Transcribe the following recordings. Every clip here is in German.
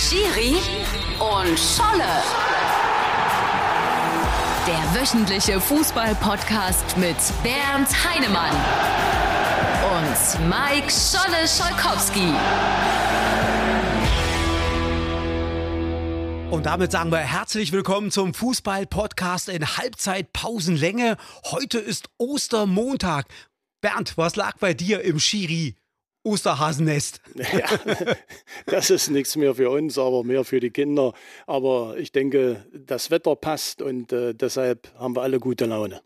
Schiri und Scholle. Der wöchentliche Fußball-Podcast mit Bernd Heinemann und Mike Scholle Scholkowski. Und damit sagen wir herzlich willkommen zum Fußball-Podcast in Halbzeitpausenlänge. Heute ist Ostermontag. Bernd, was lag bei dir im Schiri? Osterhasennest. Ja, das ist nichts mehr für uns, aber mehr für die Kinder. Aber ich denke, das Wetter passt und äh, deshalb haben wir alle gute Laune.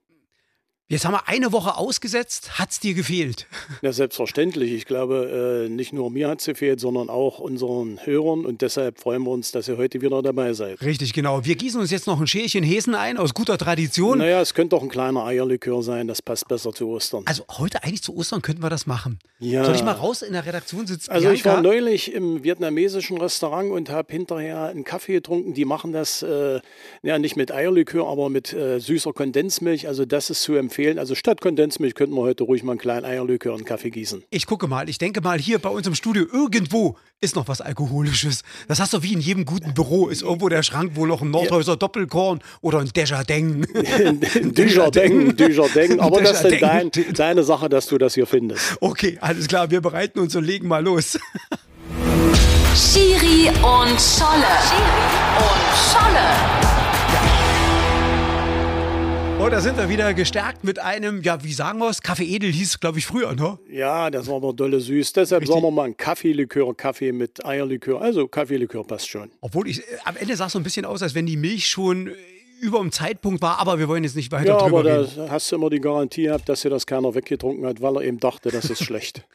Jetzt haben wir eine Woche ausgesetzt. Hat es dir gefehlt? Ja, selbstverständlich. Ich glaube, äh, nicht nur mir hat es gefehlt, sondern auch unseren Hörern. Und deshalb freuen wir uns, dass ihr heute wieder dabei seid. Richtig, genau. Wir gießen uns jetzt noch ein Schälchen Häsen ein, aus guter Tradition. Naja, es könnte auch ein kleiner Eierlikör sein. Das passt besser zu Ostern. Also heute eigentlich zu Ostern könnten wir das machen. Ja. Soll ich mal raus in der Redaktion sitzen? Also ich war neulich im vietnamesischen Restaurant und habe hinterher einen Kaffee getrunken. Die machen das äh, ja nicht mit Eierlikör, aber mit äh, süßer Kondensmilch. Also das ist zu empfehlen. Also statt Kondensmilch könnten wir heute ruhig mal einen kleinen Eierlikör und Kaffee gießen. Ich gucke mal, ich denke mal, hier bei uns im Studio irgendwo ist noch was Alkoholisches. Das hast du wie in jedem guten Büro. Ist irgendwo der Schrank, wo noch ein Nordhäuser Doppelkorn oder ein Desjardins. Desjardins, Desjardins. Aber das ist dein, deine Sache, dass du das hier findest. Okay, alles klar, wir bereiten uns und legen mal los. Schiri und Scholle. Schiri und Scholle. Oh, da sind wir wieder gestärkt mit einem, ja, wie sagen wir es? Kaffee Edel hieß, glaube ich, früher, ne? Ja, das war aber dolle süß. Deshalb Richtig. sagen wir mal ein Kaffeelikör, Kaffee mit Eierlikör. Also Kaffeelikör passt schon. Obwohl ich, äh, am Ende sah es so ein bisschen aus, als wenn die Milch schon äh, über dem Zeitpunkt war, aber wir wollen jetzt nicht weiter ja, drüber aber reden. da hast du immer die Garantie gehabt, dass dir das keiner weggetrunken hat, weil er eben dachte, das ist schlecht.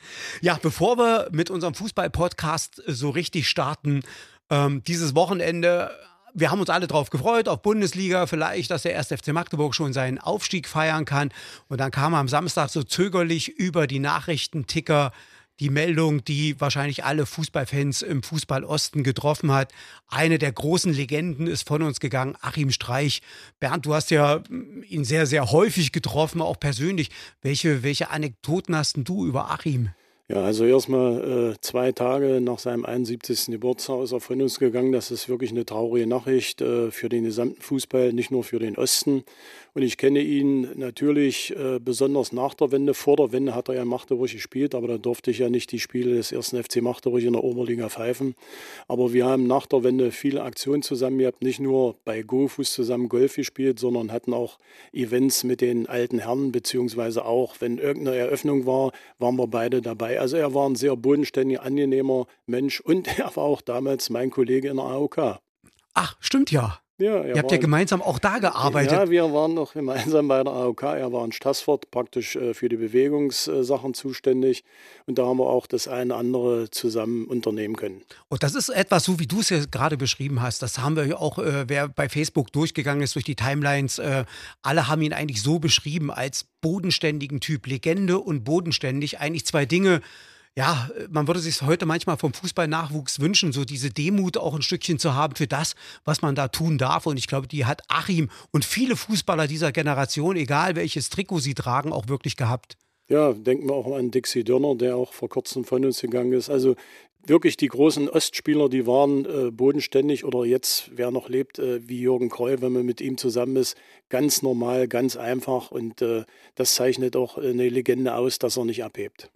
Ja, bevor wir mit unserem Fußball-Podcast so richtig starten, ähm, dieses Wochenende wir haben uns alle darauf gefreut, auf Bundesliga vielleicht, dass der 1. FC Magdeburg schon seinen Aufstieg feiern kann. Und dann kam am Samstag so zögerlich über die Nachrichtenticker die Meldung, die wahrscheinlich alle Fußballfans im Fußballosten getroffen hat. Eine der großen Legenden ist von uns gegangen, Achim Streich. Bernd, du hast ja ihn sehr, sehr häufig getroffen, auch persönlich. Welche, welche Anekdoten hast du über Achim? Ja, also erstmal äh, zwei Tage nach seinem 71. Geburtstag ist er von uns gegangen. Das ist wirklich eine traurige Nachricht äh, für den gesamten Fußball, nicht nur für den Osten. Und ich kenne ihn natürlich äh, besonders nach der Wende. Vor der Wende hat er ja in Magdeburg gespielt, aber da durfte ich ja nicht die Spiele des ersten FC Magdeburg in der Oberliga pfeifen. Aber wir haben nach der Wende viele Aktionen zusammen gehabt, nicht nur bei GoFus zusammen Golf gespielt, sondern hatten auch Events mit den alten Herren, beziehungsweise auch, wenn irgendeine Eröffnung war, waren wir beide dabei. Also er war ein sehr bodenständiger, angenehmer Mensch und er war auch damals mein Kollege in der AOK. Ach, stimmt ja. Ja, Ihr habt ja gemeinsam auch da gearbeitet. Ja, wir waren noch gemeinsam bei der AOK. Er war in Stassfurt praktisch äh, für die Bewegungssachen zuständig. Und da haben wir auch das eine andere zusammen unternehmen können. Und das ist etwas, so wie du es ja gerade beschrieben hast. Das haben wir ja auch, äh, wer bei Facebook durchgegangen ist durch die Timelines, äh, alle haben ihn eigentlich so beschrieben als bodenständigen Typ. Legende und bodenständig. Eigentlich zwei Dinge, ja, man würde sich heute manchmal vom Fußballnachwuchs wünschen, so diese Demut auch ein Stückchen zu haben für das, was man da tun darf. Und ich glaube, die hat Achim und viele Fußballer dieser Generation, egal welches Trikot sie tragen, auch wirklich gehabt. Ja, denken wir auch an Dixie Dörner, der auch vor kurzem von uns gegangen ist. Also wirklich die großen Ostspieler, die waren äh, bodenständig oder jetzt, wer noch lebt, äh, wie Jürgen Kreul, wenn man mit ihm zusammen ist, ganz normal, ganz einfach. Und äh, das zeichnet auch eine Legende aus, dass er nicht abhebt.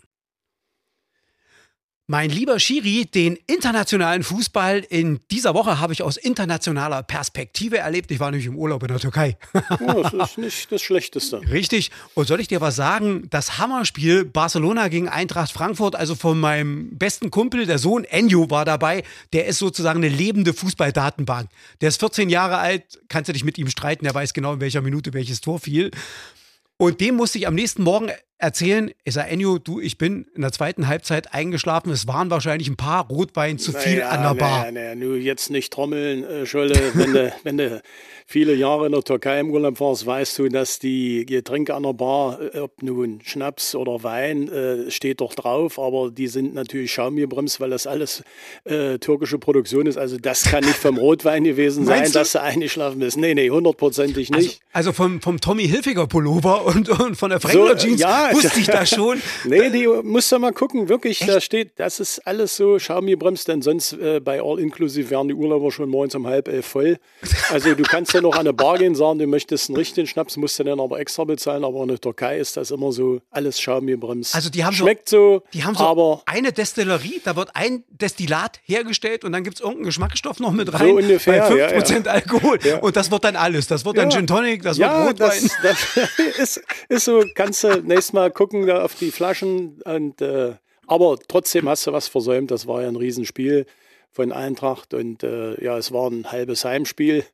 Mein lieber Schiri, den internationalen Fußball in dieser Woche habe ich aus internationaler Perspektive erlebt. Ich war nämlich im Urlaub in der Türkei. Ja, das ist nicht das Schlechteste. Richtig. Und soll ich dir was sagen? Das Hammerspiel Barcelona gegen Eintracht Frankfurt, also von meinem besten Kumpel, der Sohn Enyo war dabei. Der ist sozusagen eine lebende Fußballdatenbank. Der ist 14 Jahre alt, kannst du dich mit ihm streiten, der weiß genau, in welcher Minute welches Tor fiel. Und dem musste ich am nächsten Morgen erzählen, ich sage, Enyo, du, ich bin in der zweiten Halbzeit eingeschlafen. Es waren wahrscheinlich ein paar Rotwein zu viel naja, an der Bar. Naja, naja, nur jetzt nicht trommeln, äh, Scholle. Wenn du, wenn du viele Jahre in der Türkei im Urlaub warst, weißt du, dass die Getränke an der Bar, äh, ob nun Schnaps oder Wein, äh, steht doch drauf. Aber die sind natürlich schaumgebremst, weil das alles äh, türkische Produktion ist. Also das kann nicht vom Rotwein gewesen sein, dass du eingeschlafen bist. Nee, nee, hundertprozentig nicht. Also, also vom, vom Tommy Hilfiger Pullover und, und von der Frankler so, Jeans ja, Wusste ich das schon? nee, die musst du mal gucken, wirklich, Echt? da steht, das ist alles so Xiaomi-Brems, denn sonst äh, bei All Inclusive wären die Urlauber schon morgens um halb elf voll. Also du kannst ja noch an eine Bar gehen, sagen, du möchtest einen richtigen Schnaps, musst du dann aber extra bezahlen, aber in der Türkei ist das immer so alles Xiaomi-Brems. Also die haben Schmeckt so, die haben so aber eine Destillerie, da wird ein Destillat hergestellt und dann gibt es irgendeinen Geschmacksstoff noch mit rein. So ungefähr, bei 5% ja, ja. Alkohol. Ja. Und das wird dann alles. Das wird dann Gin Tonic, das wird Rotwein. Das, das ist, ist so, kannst du nächstes Mal gucken da auf die Flaschen. Und, äh, aber trotzdem hast du was versäumt. Das war ja ein Riesenspiel von Eintracht. Und äh, ja, es war ein halbes Heimspiel.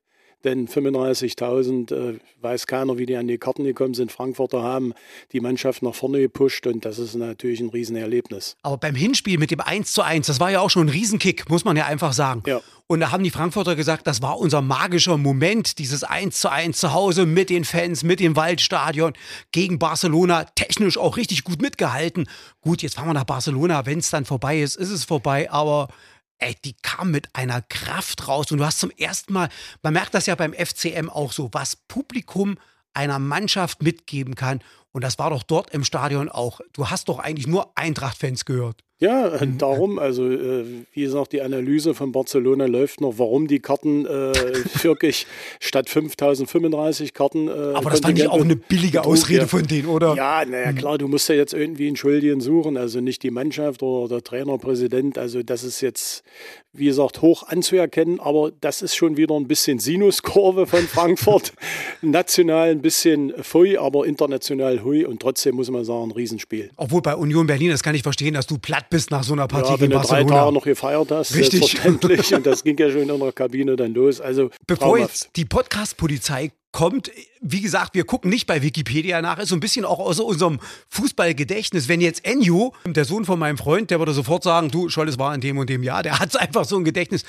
Denn 35.000, äh, weiß keiner, wie die an die Karten gekommen sind. Frankfurter haben die Mannschaft nach vorne gepusht und das ist natürlich ein Riesenerlebnis. Aber beim Hinspiel mit dem 1 zu 1, das war ja auch schon ein Riesenkick, muss man ja einfach sagen. Ja. Und da haben die Frankfurter gesagt, das war unser magischer Moment, dieses 1 zu 1 zu Hause mit den Fans, mit dem Waldstadion gegen Barcelona, technisch auch richtig gut mitgehalten. Gut, jetzt fahren wir nach Barcelona, wenn es dann vorbei ist, ist es vorbei, aber ey, die kam mit einer Kraft raus. Und du hast zum ersten Mal, man merkt das ja beim FCM auch so, was Publikum einer Mannschaft mitgeben kann. Und das war doch dort im Stadion auch. Du hast doch eigentlich nur Eintracht-Fans gehört. Ja, mhm. darum, also äh, wie gesagt, die Analyse von Barcelona läuft noch, warum die Karten äh, wirklich statt 5035 Karten. Äh, Aber das fand ich auch eine billige Ausrede von denen, oder? Ja, naja, mhm. klar, du musst ja jetzt irgendwie einen Schuldigen suchen, also nicht die Mannschaft oder der Trainer, Präsident, also das ist jetzt, wie gesagt, hoch anzuerkennen, aber das ist schon wieder ein bisschen Sinuskurve von Frankfurt. National ein bisschen Pfui, aber international Hui und trotzdem muss man sagen, ein Riesenspiel. Obwohl bei Union Berlin, das kann ich verstehen, dass du platt bist nach so einer Partie ja, wenn du drei Tage noch gefeiert hast, Richtig. selbstverständlich. und das ging ja schon in der Kabine dann los. Also Bevor traumhaft. jetzt die Podcast-Polizei kommt, wie gesagt, wir gucken nicht bei Wikipedia nach, ist so ein bisschen auch aus unserem Fußballgedächtnis. Wenn jetzt Enyo, der Sohn von meinem Freund, der würde sofort sagen, du, Scholles war in dem und dem Jahr, der hat einfach so ein Gedächtnis.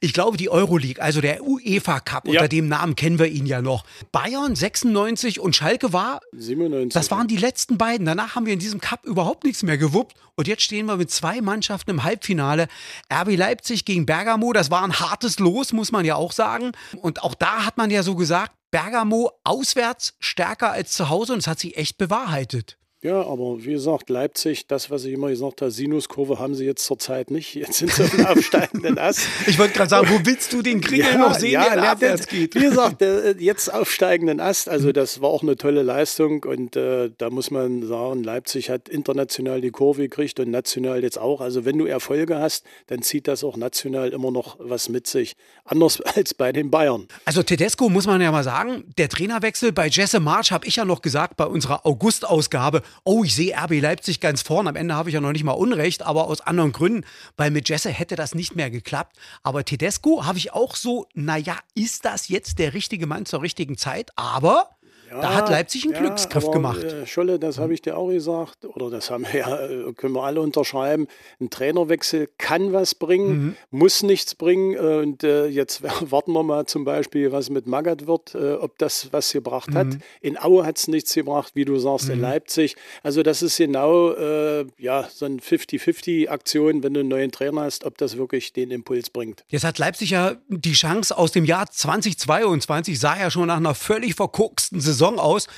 Ich glaube, die Euroleague, also der UEFA Cup, ja. unter dem Namen kennen wir ihn ja noch. Bayern 96 und Schalke war 97. Das waren die letzten beiden. Danach haben wir in diesem Cup überhaupt nichts mehr gewuppt. Und jetzt stehen wir mit zwei Mannschaften im Halbfinale. RB Leipzig gegen Bergamo, das war ein hartes Los, muss man ja auch sagen. Und auch da hat man ja so gesagt, Bergamo auswärts stärker als zu Hause und es hat sich echt bewahrheitet. Ja, aber wie gesagt, Leipzig, das, was ich immer gesagt habe, Sinuskurve haben sie jetzt zurzeit nicht. Jetzt sind sie auf dem aufsteigenden Ast. ich wollte gerade sagen, wo willst du den Kringel ja, noch sehen, ja, der abwärts geht? Wie gesagt, jetzt aufsteigenden Ast, also das war auch eine tolle Leistung und äh, da muss man sagen, Leipzig hat international die Kurve gekriegt und national jetzt auch. Also wenn du Erfolge hast, dann zieht das auch national immer noch was mit sich. Anders als bei den Bayern. Also Tedesco muss man ja mal sagen, der Trainerwechsel bei Jesse March habe ich ja noch gesagt bei unserer August-Ausgabe, oh, ich sehe RB Leipzig ganz vorn. Am Ende habe ich ja noch nicht mal Unrecht, aber aus anderen Gründen, weil mit Jesse hätte das nicht mehr geklappt. Aber Tedesco habe ich auch so, naja, ist das jetzt der richtige Mann zur richtigen Zeit? Aber ja, da hat Leipzig einen ja, Glücksgriff gemacht. Äh, Scholle, das habe ich dir auch gesagt, oder das haben wir ja, äh, können wir alle unterschreiben. Ein Trainerwechsel kann was bringen, mhm. muss nichts bringen. Äh, und jetzt warten wir mal zum Beispiel, was mit Magath wird, ob das was gebracht mhm. hat. In Aue hat es nichts gebracht, wie du sagst, mhm. in Leipzig. Also das ist genau äh, ja, so eine 50-50-Aktion, wenn du einen neuen Trainer hast, ob das wirklich den Impuls bringt. Jetzt hat Leipzig ja die Chance aus dem Jahr 2022, sah ja schon nach einer völlig verkorksten Saison Saison aus,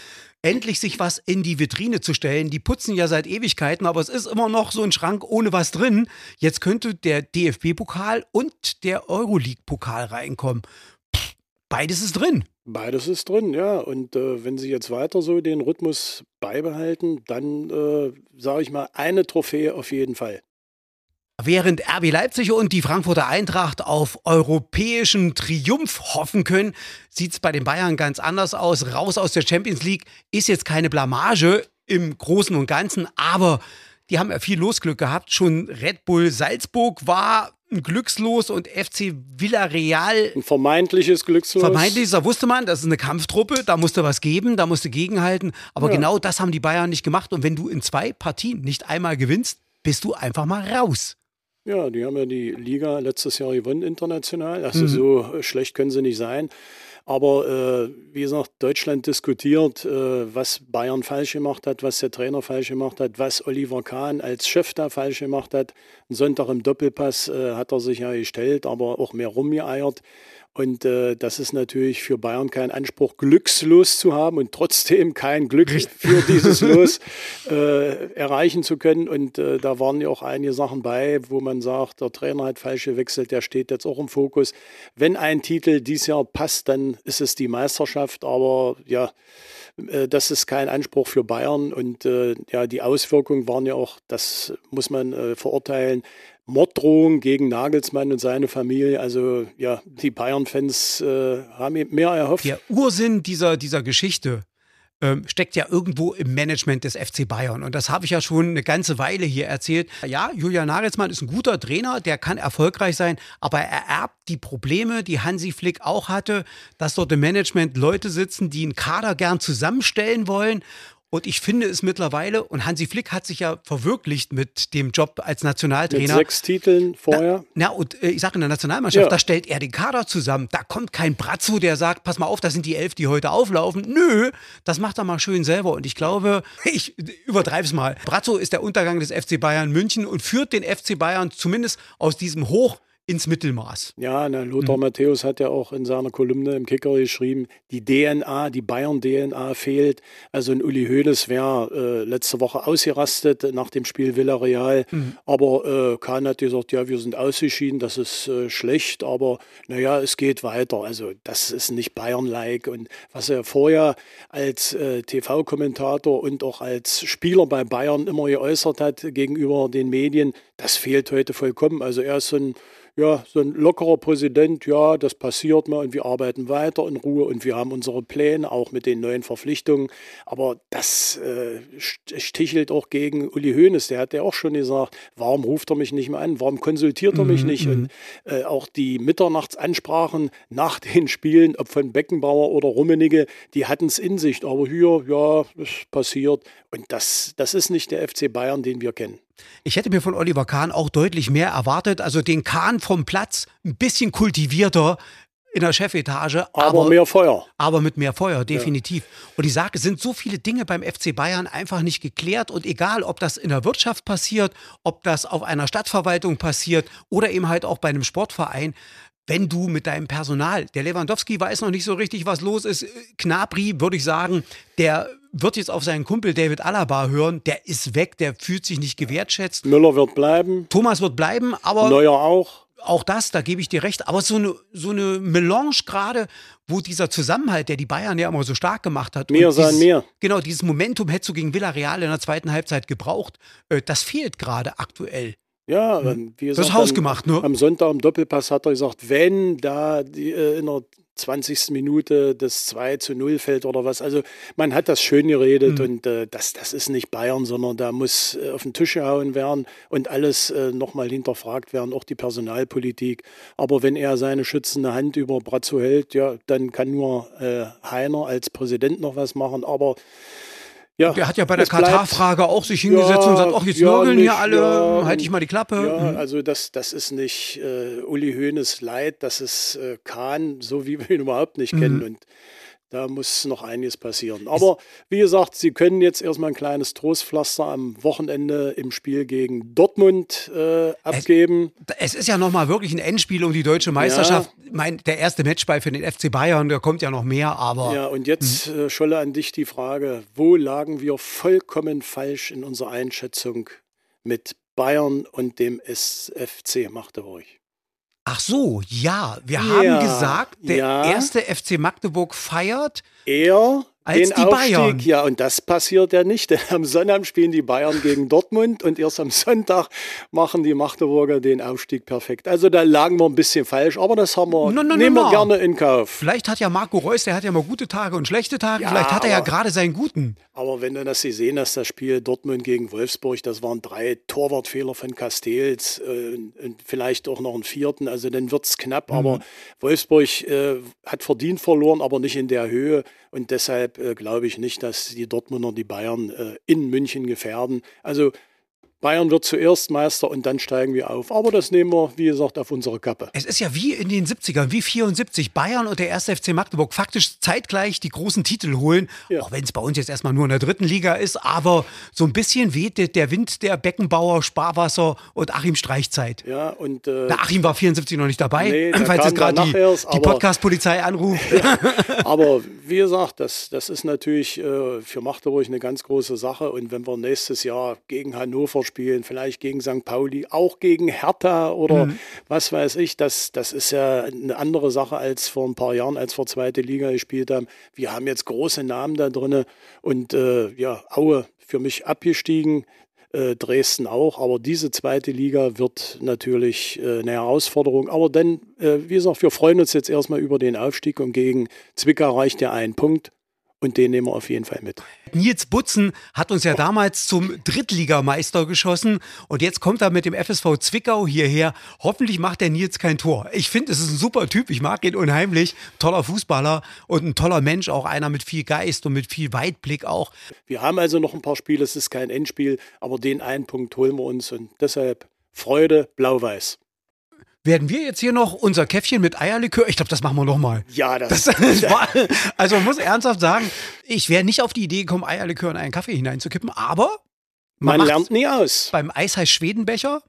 endlich sich was in die Vitrine zu stellen. Die putzen ja seit Ewigkeiten, aber es ist immer noch so ein Schrank ohne was drin. Jetzt könnte der DFB-Pokal und der Euroleague-Pokal reinkommen. beides ist drin. Beides ist drin, ja. Und äh, wenn sie jetzt weiter so den Rhythmus beibehalten, dann äh, sage ich mal eine Trophäe auf jeden Fall. Während RB Leipzig und die Frankfurter Eintracht auf europäischen Triumph hoffen können, sieht es bei den Bayern ganz anders aus. Raus aus der Champions League ist jetzt keine Blamage im Großen und Ganzen, aber die haben ja viel Losglück gehabt. Schon Red Bull Salzburg war ein Glückslos und FC Villarreal. Ein vermeintliches Glückslos. Vermeintliches, da wusste man, das ist eine Kampftruppe, da musste was geben, da musste gegenhalten. Aber ja. genau das haben die Bayern nicht gemacht. Und wenn du in zwei Partien nicht einmal gewinnst, bist du einfach mal raus. Ja, die haben ja die Liga letztes Jahr gewonnen international. Also mhm. so schlecht können sie nicht sein. Aber äh, wie gesagt, Deutschland diskutiert, äh, was Bayern falsch gemacht hat, was der Trainer falsch gemacht hat, was Oliver Kahn als Chef da falsch gemacht hat. Ein Sonntag im Doppelpass äh, hat er sich ja gestellt, aber auch mehr rumgeeiert. Und äh, das ist natürlich für Bayern kein Anspruch, glückslos zu haben und trotzdem kein Glück für dieses Los äh, erreichen zu können. Und äh, da waren ja auch einige Sachen bei, wo man sagt, der Trainer hat falsch gewechselt, der steht jetzt auch im Fokus. Wenn ein Titel dieses Jahr passt, dann ist es die Meisterschaft. Aber ja, äh, das ist kein Anspruch für Bayern. Und äh, ja, die Auswirkungen waren ja auch, das muss man äh, verurteilen, Morddrohung gegen Nagelsmann und seine Familie. Also ja, die Bayern-Fans äh, haben mehr erhofft. Der Ursinn dieser, dieser Geschichte ähm, steckt ja irgendwo im Management des FC Bayern. Und das habe ich ja schon eine ganze Weile hier erzählt. Ja, Julian Nagelsmann ist ein guter Trainer, der kann erfolgreich sein, aber er erbt die Probleme, die Hansi Flick auch hatte, dass dort im Management Leute sitzen, die einen Kader gern zusammenstellen wollen und ich finde es mittlerweile, und Hansi Flick hat sich ja verwirklicht mit dem Job als Nationaltrainer. Mit sechs Titeln vorher. Na, na und äh, ich sage in der Nationalmannschaft, ja. da stellt er den Kader zusammen. Da kommt kein Brazzo, der sagt, pass mal auf, das sind die elf, die heute auflaufen. Nö, das macht er mal schön selber. Und ich glaube, ich übertreibe es mal. Brazzo ist der Untergang des FC Bayern München und führt den FC Bayern zumindest aus diesem Hoch ins Mittelmaß. Ja, na, Lothar mhm. Matthäus hat ja auch in seiner Kolumne im Kicker geschrieben, die DNA, die Bayern-DNA fehlt. Also ein Uli Hoeneß wäre äh, letzte Woche ausgerastet nach dem Spiel Villarreal. Mhm. Aber äh, Kahn hat gesagt, ja, wir sind ausgeschieden, das ist äh, schlecht, aber naja, es geht weiter. Also das ist nicht Bayern-like. Und was er vorher als äh, TV-Kommentator und auch als Spieler bei Bayern immer geäußert hat gegenüber den Medien, das fehlt heute vollkommen. Also er ist so ein ja, so ein lockerer Präsident, ja, das passiert mal und wir arbeiten weiter in Ruhe und wir haben unsere Pläne, auch mit den neuen Verpflichtungen. Aber das äh, stichelt auch gegen Uli Hoeneß, der hat ja auch schon gesagt, warum ruft er mich nicht mehr an, warum konsultiert er mich mhm, nicht? Und mhm. äh, auch die Mitternachtsansprachen nach den Spielen, ob von Beckenbauer oder Rummenigge, die hatten es in sich. Aber hier, ja, es passiert. Und das, das ist nicht der FC Bayern, den wir kennen. Ich hätte mir von Oliver Kahn auch deutlich mehr erwartet. Also den Kahn vom Platz ein bisschen kultivierter in der Chefetage. Aber, aber mehr Feuer. Aber mit mehr Feuer, definitiv. Ja. Und ich sage, es sind so viele Dinge beim FC Bayern einfach nicht geklärt. Und egal, ob das in der Wirtschaft passiert, ob das auf einer Stadtverwaltung passiert oder eben halt auch bei einem Sportverein, wenn du mit deinem Personal, der Lewandowski weiß noch nicht so richtig, was los ist. Knabri, würde ich sagen, der wird jetzt auf seinen Kumpel David Alaba hören. Der ist weg, der fühlt sich nicht gewertschätzt. Müller wird bleiben. Thomas wird bleiben, aber. Neuer auch. Auch das, da gebe ich dir recht. Aber so eine, so eine Melange gerade, wo dieser Zusammenhalt, der die Bayern ja immer so stark gemacht hat. Mehr sein mehr. Genau, dieses Momentum hättest du gegen Villarreal in der zweiten Halbzeit gebraucht. Äh, das fehlt gerade aktuell. Ja, hm. wie gesagt, das ist hausgemacht, ne? Am Sonntag im Doppelpass hat er gesagt, wenn da die, äh, in der 20. Minute das 2 zu 0 fällt oder was. Also man hat das schön geredet mhm. und äh, das, das ist nicht Bayern, sondern da muss äh, auf den Tisch gehauen werden und alles äh, nochmal hinterfragt werden, auch die Personalpolitik. Aber wenn er seine schützende Hand über Brazzo hält, ja, dann kann nur äh, Heiner als Präsident noch was machen. Aber ja, der hat ja bei der Katar-Frage auch sich hingesetzt ja, und gesagt, ach, jetzt ja, nörgeln hier alle, ja, halte ich mal die Klappe. Ja, mhm. also das, das ist nicht äh, Uli Hoeneß Leid, das ist äh, Kahn, so wie wir ihn überhaupt nicht mhm. kennen. Und da muss noch einiges passieren. Aber wie gesagt, Sie können jetzt erstmal ein kleines Trostpflaster am Wochenende im Spiel gegen Dortmund äh, abgeben. Es, es, ist ja nochmal wirklich ein Endspiel um die deutsche Meisterschaft. Ja. Mein, der erste Matchball für den FC Bayern, da kommt ja noch mehr, aber. Ja, und jetzt, hm. äh, Scholle, an dich die Frage: Wo lagen wir vollkommen falsch in unserer Einschätzung mit Bayern und dem SFC Magdeburg? Ach so, ja. Wir ja, haben gesagt, der ja. erste FC Magdeburg feiert. Er als den die Aufstieg, Bayern. Ja, und das passiert ja nicht. Denn am Sonntag spielen die Bayern gegen Dortmund und erst am Sonntag machen die Magdeburger den Aufstieg perfekt. Also da lagen wir ein bisschen falsch, aber das haben wir, no, no, nehmen no, wir gerne in Kauf. Vielleicht hat ja Marco Reus, der hat ja mal gute Tage und schlechte Tage. Ja, Vielleicht hat er ja gerade seinen guten. Aber wenn du das Sie sehen, dass das Spiel Dortmund gegen Wolfsburg, das waren drei Torwartfehler von Castells äh, und vielleicht auch noch einen vierten, also dann wird es knapp. Mhm. Aber Wolfsburg äh, hat verdient verloren, aber nicht in der Höhe. Und deshalb äh, glaube ich nicht, dass die Dortmunder die Bayern äh, in München gefährden. Also Bayern wird zuerst Meister und dann steigen wir auf. Aber das nehmen wir, wie gesagt, auf unsere Kappe. Es ist ja wie in den 70ern, wie 74. Bayern und der 1. FC Magdeburg faktisch zeitgleich die großen Titel holen. Ja. Auch wenn es bei uns jetzt erstmal nur in der dritten Liga ist. Aber so ein bisschen weht der Wind der Beckenbauer, Sparwasser und Achim Streichzeit. Ja, und. Äh, Na, Achim war 74 noch nicht dabei, nee, falls jetzt gerade die, die Podcast-Polizei anruft. Ja, aber wie gesagt, das, das ist natürlich äh, für Magdeburg eine ganz große Sache. Und wenn wir nächstes Jahr gegen Hannover spielen, vielleicht gegen St. Pauli, auch gegen Hertha oder mhm. was weiß ich. Das, das ist ja eine andere Sache als vor ein paar Jahren, als wir zweite Liga gespielt haben. Wir haben jetzt große Namen da drin und äh, ja, Aue für mich abgestiegen. Äh, Dresden auch, aber diese zweite Liga wird natürlich äh, eine Herausforderung. Aber dann, äh, wie gesagt, wir freuen uns jetzt erstmal über den Aufstieg und gegen Zwickau reicht ja ein Punkt und den nehmen wir auf jeden Fall mit. Nils Butzen hat uns ja damals zum Drittligameister geschossen und jetzt kommt er mit dem FSV Zwickau hierher. Hoffentlich macht der Nils kein Tor. Ich finde, es ist ein super Typ. Ich mag ihn unheimlich. Toller Fußballer und ein toller Mensch, auch einer mit viel Geist und mit viel Weitblick auch. Wir haben also noch ein paar Spiele. Es ist kein Endspiel, aber den einen Punkt holen wir uns und deshalb Freude, blau-weiß. Werden wir jetzt hier noch unser Käffchen mit Eierlikör? Ich glaube, das machen wir nochmal. Ja, das, das war, Also, man muss ernsthaft sagen, ich wäre nicht auf die Idee gekommen, Eierlikör in einen Kaffee hineinzukippen, aber. Man, man lernt nie aus. Beim Eisheiß Schwedenbecher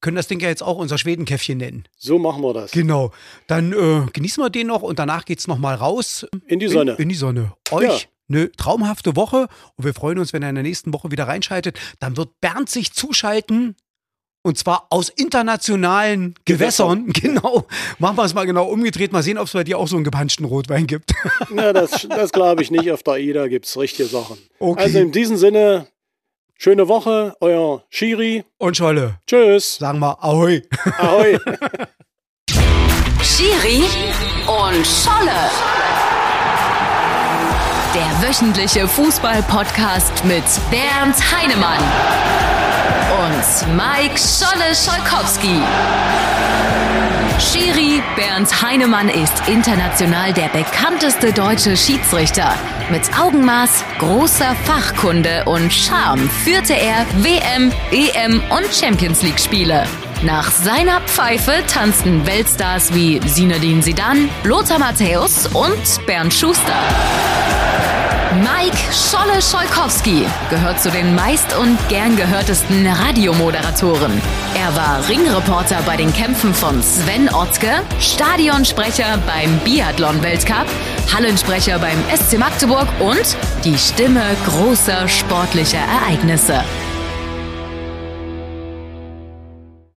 können das Ding ja jetzt auch unser Schwedenkäffchen nennen. So machen wir das. Genau. Dann äh, genießen wir den noch und danach geht es nochmal raus. In die Sonne. In, in die Sonne. Euch. Ja eine traumhafte Woche und wir freuen uns, wenn ihr in der nächsten Woche wieder reinschaltet. Dann wird Bernd sich zuschalten und zwar aus internationalen Gewässern. Gewässer. Genau. Machen wir es mal genau umgedreht. Mal sehen, ob es bei dir auch so einen gepanschten Rotwein gibt. Ja, das, das glaube ich nicht. Auf der AIDA gibt es richtige Sachen. Okay. Also in diesem Sinne, schöne Woche, euer Schiri. Und Scholle. Tschüss. Sagen wir Ahoi. Ahoi. Schiri und Scholle. Der wöchentliche Fußball-Podcast mit Bernd Heinemann und Mike Scholle Scholkowski. Schiri Bernd Heinemann ist international der bekannteste deutsche Schiedsrichter. Mit Augenmaß, großer Fachkunde und Charme führte er WM, EM und Champions League Spiele. Nach seiner Pfeife tanzten Weltstars wie Sinadin Sidan, Lothar Matthäus und Bernd Schuster. Mike Scholle Scholkowski gehört zu den meist und gern gehörtesten Radiomoderatoren. Er war Ringreporter bei den Kämpfen von Sven Otzke, Stadionsprecher beim Biathlon-Weltcup, Hallensprecher beim SC Magdeburg und die Stimme großer sportlicher Ereignisse.